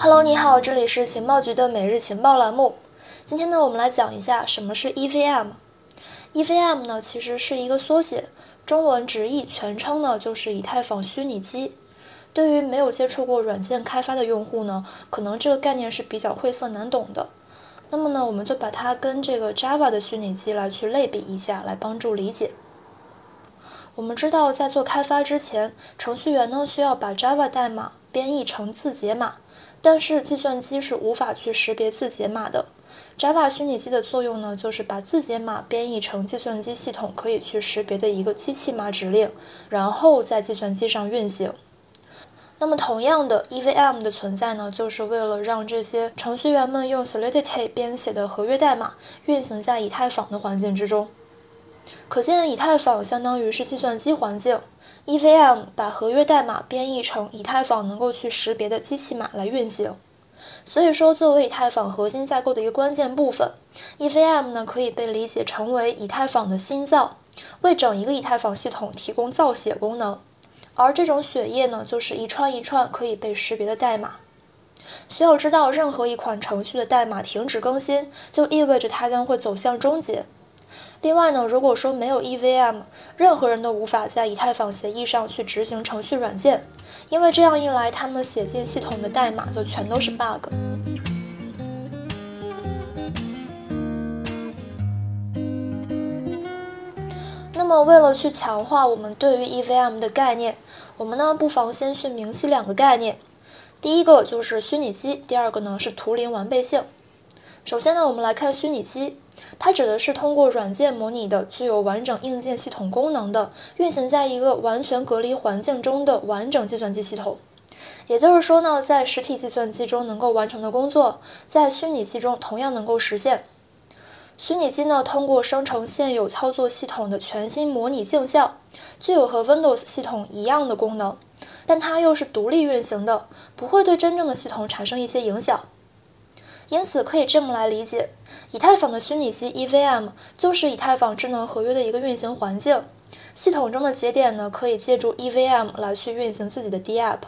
Hello，你好，这里是情报局的每日情报栏目。今天呢，我们来讲一下什么是 EVM。EVM 呢，其实是一个缩写，中文直译全称呢就是以太坊虚拟机。对于没有接触过软件开发的用户呢，可能这个概念是比较晦涩难懂的。那么呢，我们就把它跟这个 Java 的虚拟机来去类比一下，来帮助理解。我们知道，在做开发之前，程序员呢需要把 Java 代码编译成字节码。但是计算机是无法去识别字节码的。Java 虚拟机的作用呢，就是把字节码编译成计算机系统可以去识别的一个机器码指令，然后在计算机上运行。那么同样的，EVM 的存在呢，就是为了让这些程序员们用 Solidity 编写的合约代码运行在以太坊的环境之中。可见，以太坊相当于是计算机环境。EVM 把合约代码编译成以太坊能够去识别的机器码来运行，所以说作为以太坊核心架构的一个关键部分，EVM 呢可以被理解成为以太坊的心脏，为整一个以太坊系统提供造血功能。而这种血液呢，就是一串一串可以被识别的代码。需要知道，任何一款程序的代码停止更新，就意味着它将会走向终结。另外呢，如果说没有 EVM，任何人都无法在以太坊协议上去执行程序软件，因为这样一来，他们写进系统的代码就全都是 bug。那么，为了去强化我们对于 EVM 的概念，我们呢不妨先去明晰两个概念，第一个就是虚拟机，第二个呢是图灵完备性。首先呢，我们来看虚拟机。它指的是通过软件模拟的、具有完整硬件系统功能的、运行在一个完全隔离环境中的完整计算机系统。也就是说呢，在实体计算机中能够完成的工作，在虚拟机中同样能够实现。虚拟机呢，通过生成现有操作系统的全新模拟镜像，具有和 Windows 系统一样的功能，但它又是独立运行的，不会对真正的系统产生一些影响。因此，可以这么来理解。以太坊的虚拟机 EVM 就是以太坊智能合约的一个运行环境，系统中的节点呢可以借助 EVM 来去运行自己的 DApp。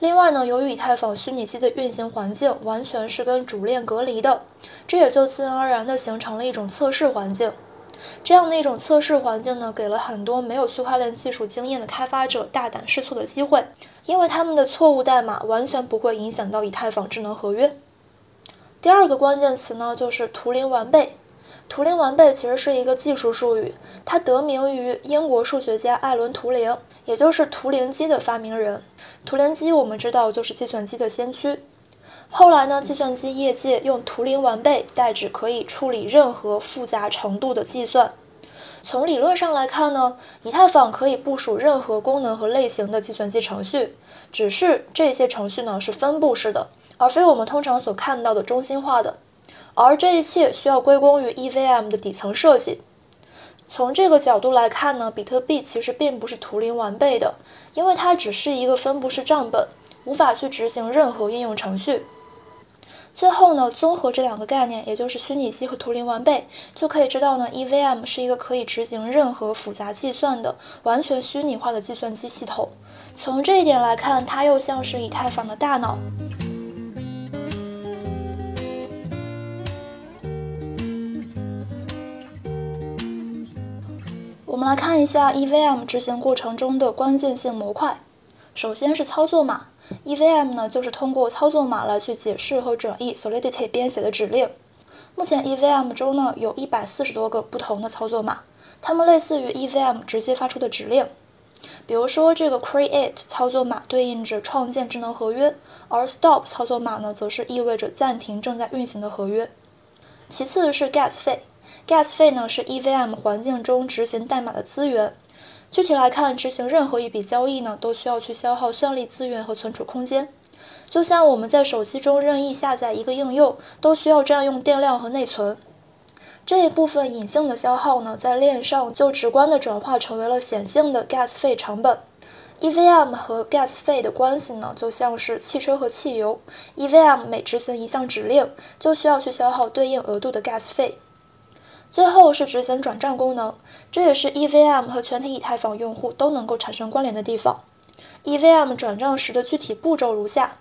另外呢，由于以太坊虚拟机的运行环境完全是跟主链隔离的，这也就自然而然的形成了一种测试环境。这样的一种测试环境呢，给了很多没有区块链技术经验的开发者大胆试错的机会，因为他们的错误代码完全不会影响到以太坊智能合约。第二个关键词呢，就是图灵完备。图灵完备其实是一个技术术语，它得名于英国数学家艾伦·图灵，也就是图灵机的发明人。图灵机我们知道就是计算机的先驱。后来呢，计算机业界用图灵完备代指可以处理任何复杂程度的计算。从理论上来看呢，以太坊可以部署任何功能和类型的计算机程序，只是这些程序呢是分布式的。而非我们通常所看到的中心化的，而这一切需要归功于 EVM 的底层设计。从这个角度来看呢，比特币其实并不是图灵完备的，因为它只是一个分布式账本，无法去执行任何应用程序。最后呢，综合这两个概念，也就是虚拟机和图灵完备，就可以知道呢，EVM 是一个可以执行任何复杂计算的完全虚拟化的计算机系统。从这一点来看，它又像是以太坊的大脑。们来看一下 EVM 执行过程中的关键性模块。首先是操作码，EVM 呢就是通过操作码来去解释和转译 Solidity 编写的指令。目前 EVM 中呢有一百四十多个不同的操作码，它们类似于 EVM 直接发出的指令。比如说这个 Create 操作码对应着创建智能合约，而 Stop 操作码呢则是意味着暂停正在运行的合约。其次是 Gas 费。Gas 费呢是 EVM 环境中执行代码的资源。具体来看，执行任何一笔交易呢，都需要去消耗算力资源和存储空间。就像我们在手机中任意下载一个应用，都需要占用电量和内存。这一部分隐性的消耗呢，在链上就直观的转化成为了显性的 Gas 费成本。EVM 和 Gas 费的关系呢，就像是汽车和汽油。EVM 每执行一项指令，就需要去消耗对应额度的 Gas 费。最后是执行转账功能，这也是 EVM 和全体以太坊用户都能够产生关联的地方。EVM 转账时的具体步骤如下：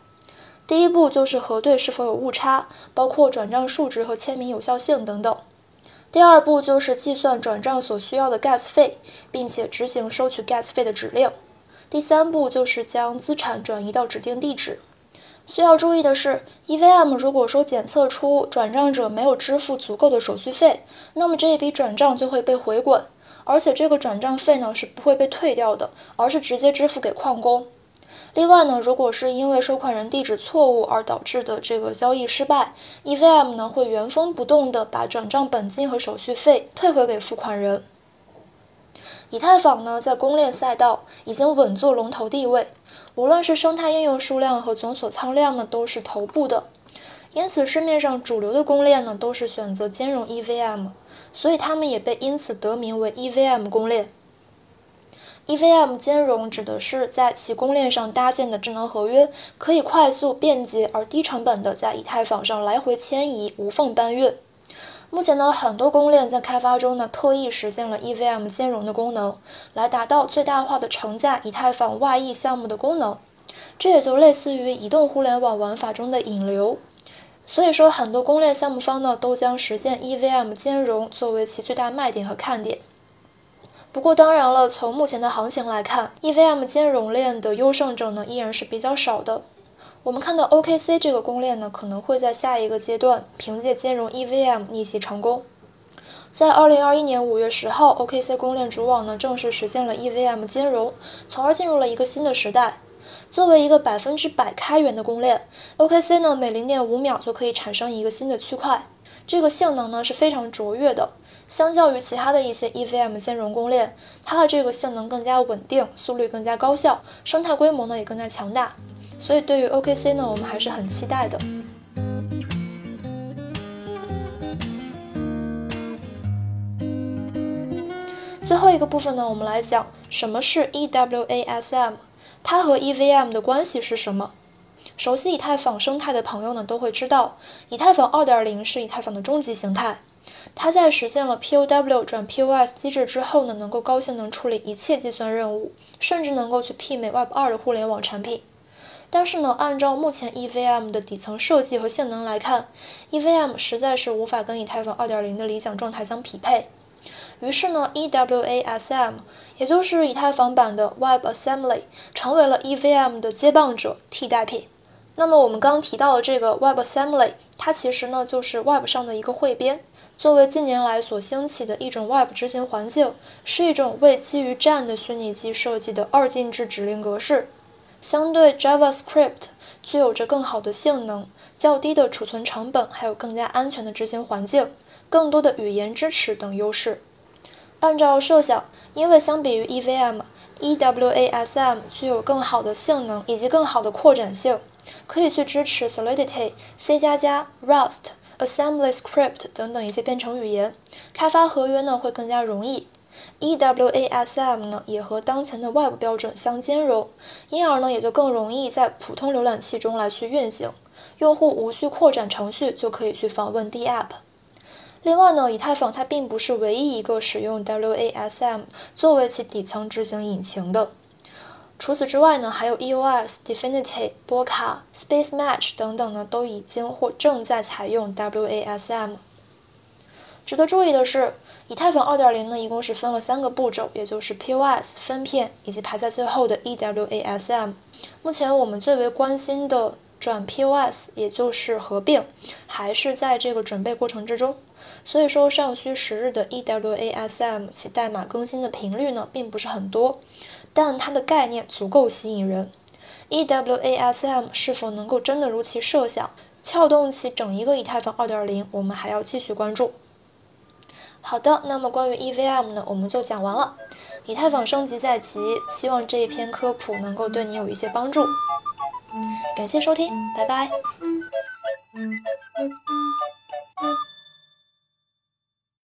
第一步就是核对是否有误差，包括转账数值和签名有效性等等。第二步就是计算转账所需要的 gas 费，并且执行收取 gas 费的指令。第三步就是将资产转移到指定地址。需要注意的是，EVM 如果说检测出转账者没有支付足够的手续费，那么这一笔转账就会被回滚，而且这个转账费呢是不会被退掉的，而是直接支付给矿工。另外呢，如果是因为收款人地址错误而导致的这个交易失败，EVM 呢会原封不动的把转账本金和手续费退回给付款人。以太坊呢在公链赛道已经稳坐龙头地位。无论是生态应用数量和总锁仓量呢，都是头部的，因此市面上主流的公链呢，都是选择兼容 EVM，所以它们也被因此得名为 EVM 公链。EVM 兼容指的是在其公链上搭建的智能合约，可以快速、便捷而低成本的在以太坊上来回迁移、无缝搬运。目前呢，很多公链在开发中呢，特意实现了 EVM 兼容的功能，来达到最大化的承载以太坊外溢项目的功能。这也就类似于移动互联网玩法中的引流。所以说，很多公链项目方呢，都将实现 EVM 兼容作为其最大卖点和看点。不过，当然了，从目前的行情来看，EVM 兼容链的优胜者呢，依然是比较少的。我们看到 OKC 这个公链呢，可能会在下一个阶段凭借兼容 EVM 逆袭成功。在二零二一年五月十号，OKC 公链主网呢正式实现了 EVM 兼容，从而进入了一个新的时代。作为一个百分之百开源的公链，OKC 呢每零点五秒就可以产生一个新的区块，这个性能呢是非常卓越的。相较于其他的一些 EVM 兼容公链，它的这个性能更加稳定，速率更加高效，生态规模呢也更加强大。所以对于 OKC 呢，我们还是很期待的。最后一个部分呢，我们来讲什么是 EWASM，它和 EVM 的关系是什么？熟悉以太坊生态的朋友呢，都会知道，以太坊2.0是以太坊的终极形态。它在实现了 POW 转 POS 机制之后呢，能够高性能处理一切计算任务，甚至能够去媲美 Web2 的互联网产品。但是呢，按照目前 EVM 的底层设计和性能来看，EVM 实在是无法跟以太坊2.0的理想状态相匹配。于是呢，EWASM，也就是以太坊版的 WebAssembly，成为了 EVM 的接棒者、替代品。那么我们刚提到的这个 WebAssembly，它其实呢就是 Web 上的一个汇编，作为近年来所兴起的一种 Web 执行环境，是一种为基于 JAN 的虚拟机设计的二进制指令格式。相对 JavaScript 具有着更好的性能、较低的储存成本，还有更加安全的执行环境、更多的语言支持等优势。按照设想，因为相比于 EVM，EWASM 具有更好的性能以及更好的扩展性，可以去支持 Solidity、C++ 加加、Rust、AssemblyScript 等等一些编程语言，开发合约呢会更加容易。EWASM 呢也和当前的 Web 标准相兼容，因而呢也就更容易在普通浏览器中来去运行，用户无需扩展程序就可以去访问 DApp。另外呢，以太坊它并不是唯一一个使用 WASM 作为其底层执行引擎的，除此之外呢，还有 EOS、Definity、波卡、Space Match 等等呢都已经或正在采用 WASM。值得注意的是，以太坊2.0呢，一共是分了三个步骤，也就是 POS 分片以及排在最后的 EWASM。目前我们最为关心的转 POS，也就是合并，还是在这个准备过程之中。所以说，尚需时日的 EWASM 其代码更新的频率呢，并不是很多，但它的概念足够吸引人。EWASM 是否能够真的如其设想，撬动起整一个以太坊2.0，我们还要继续关注。好的，那么关于 EVM 呢，我们就讲完了。以太坊升级在即，希望这一篇科普能够对你有一些帮助。感谢收听，拜拜。